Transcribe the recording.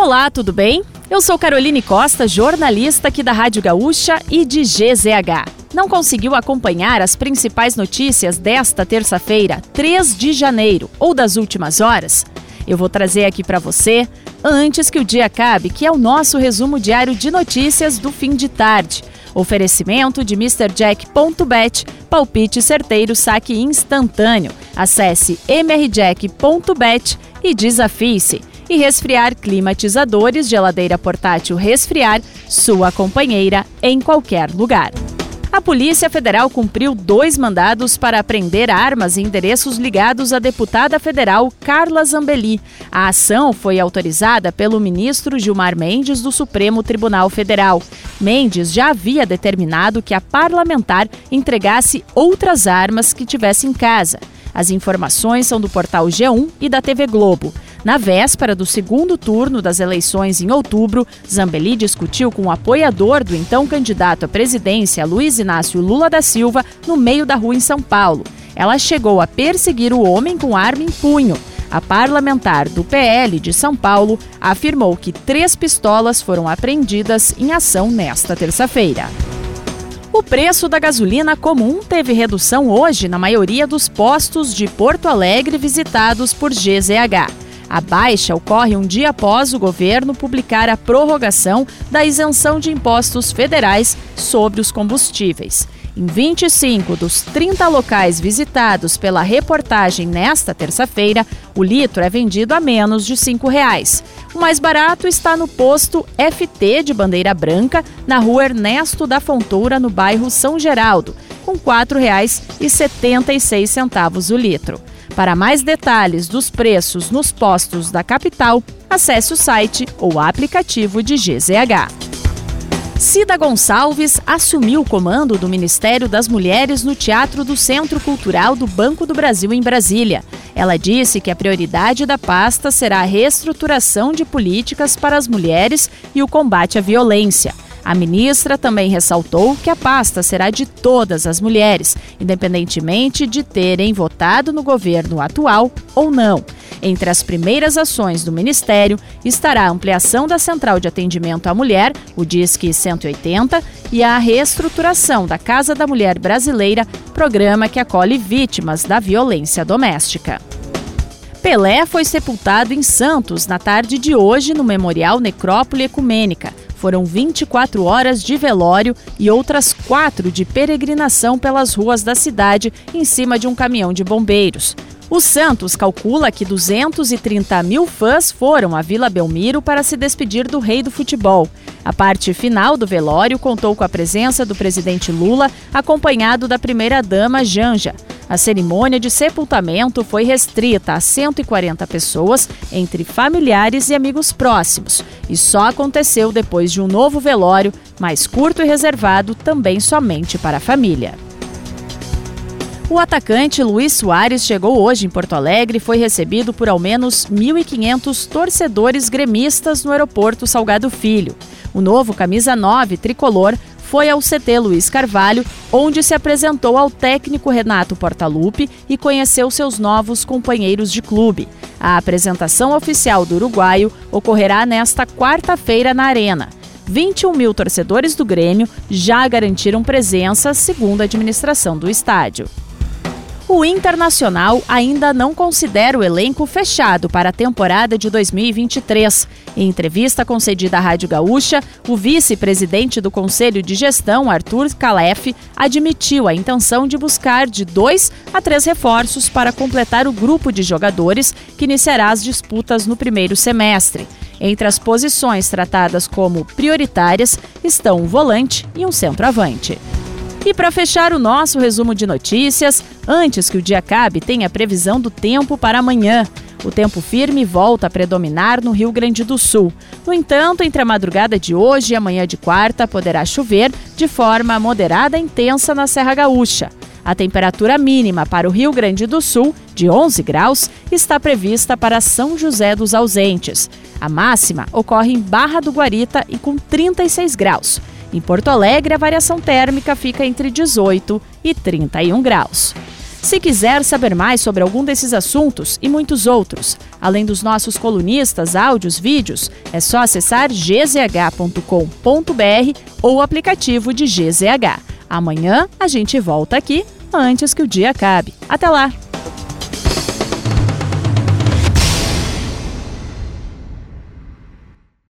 Olá, tudo bem? Eu sou Caroline Costa, jornalista aqui da Rádio Gaúcha e de GZH. Não conseguiu acompanhar as principais notícias desta terça-feira, 3 de janeiro, ou das últimas horas? Eu vou trazer aqui para você antes que o dia acabe, que é o nosso resumo diário de notícias do fim de tarde. Oferecimento de MrJack.bet, palpite certeiro, saque instantâneo. Acesse mrjack.bet e desafie-se. E resfriar climatizadores, geladeira portátil resfriar, sua companheira em qualquer lugar. A Polícia Federal cumpriu dois mandados para apreender armas e endereços ligados à deputada federal Carla Zambelli. A ação foi autorizada pelo ministro Gilmar Mendes do Supremo Tribunal Federal. Mendes já havia determinado que a parlamentar entregasse outras armas que tivesse em casa. As informações são do portal G1 e da TV Globo. Na véspera do segundo turno das eleições em outubro, Zambelli discutiu com o apoiador do então candidato à presidência, Luiz Inácio Lula da Silva, no meio da rua em São Paulo. Ela chegou a perseguir o homem com arma em punho. A parlamentar do PL de São Paulo afirmou que três pistolas foram apreendidas em ação nesta terça-feira. O preço da gasolina comum teve redução hoje na maioria dos postos de Porto Alegre visitados por GZH. A baixa ocorre um dia após o governo publicar a prorrogação da isenção de impostos federais sobre os combustíveis. Em 25 dos 30 locais visitados pela reportagem nesta terça-feira, o litro é vendido a menos de 5 reais. O mais barato está no posto FT de Bandeira Branca, na rua Ernesto da Fontoura, no bairro São Geraldo, com R$ 4,76 o litro. Para mais detalhes dos preços nos postos da capital, acesse o site ou aplicativo de GZH. Cida Gonçalves assumiu o comando do Ministério das Mulheres no Teatro do Centro Cultural do Banco do Brasil em Brasília. Ela disse que a prioridade da pasta será a reestruturação de políticas para as mulheres e o combate à violência. A ministra também ressaltou que a pasta será de todas as mulheres, independentemente de terem votado no governo atual ou não. Entre as primeiras ações do Ministério estará a ampliação da Central de Atendimento à Mulher, o DISC 180, e a reestruturação da Casa da Mulher Brasileira, programa que acolhe vítimas da violência doméstica. Pelé foi sepultado em Santos na tarde de hoje no Memorial Necrópole Ecumênica. Foram 24 horas de velório e outras quatro de peregrinação pelas ruas da cidade em cima de um caminhão de bombeiros. O Santos calcula que 230 mil fãs foram à Vila Belmiro para se despedir do rei do futebol. A parte final do velório contou com a presença do presidente Lula, acompanhado da primeira-dama Janja. A cerimônia de sepultamento foi restrita a 140 pessoas, entre familiares e amigos próximos, e só aconteceu depois de um novo velório, mais curto e reservado também somente para a família. O atacante Luiz Soares chegou hoje em Porto Alegre e foi recebido por ao menos 1.500 torcedores gremistas no aeroporto Salgado Filho. O novo camisa 9 tricolor foi ao CT Luiz Carvalho, onde se apresentou ao técnico Renato Portaluppi e conheceu seus novos companheiros de clube. A apresentação oficial do uruguaio ocorrerá nesta quarta-feira na Arena. 21 mil torcedores do Grêmio já garantiram presença, segundo a administração do estádio o Internacional ainda não considera o elenco fechado para a temporada de 2023. Em entrevista concedida à Rádio Gaúcha, o vice-presidente do Conselho de Gestão, Arthur Calef, admitiu a intenção de buscar de dois a três reforços para completar o grupo de jogadores que iniciará as disputas no primeiro semestre. Entre as posições tratadas como prioritárias estão um volante e um centroavante. E para fechar o nosso resumo de notícias, antes que o dia acabe, tem a previsão do tempo para amanhã. O tempo firme volta a predominar no Rio Grande do Sul. No entanto, entre a madrugada de hoje e amanhã de quarta, poderá chover de forma moderada e intensa na Serra Gaúcha. A temperatura mínima para o Rio Grande do Sul, de 11 graus, está prevista para São José dos Ausentes. A máxima ocorre em Barra do Guarita e com 36 graus. Em Porto Alegre, a variação térmica fica entre 18 e 31 graus. Se quiser saber mais sobre algum desses assuntos e muitos outros, além dos nossos colunistas, áudios, vídeos, é só acessar gzh.com.br ou o aplicativo de GZH. Amanhã a gente volta aqui antes que o dia acabe. Até lá!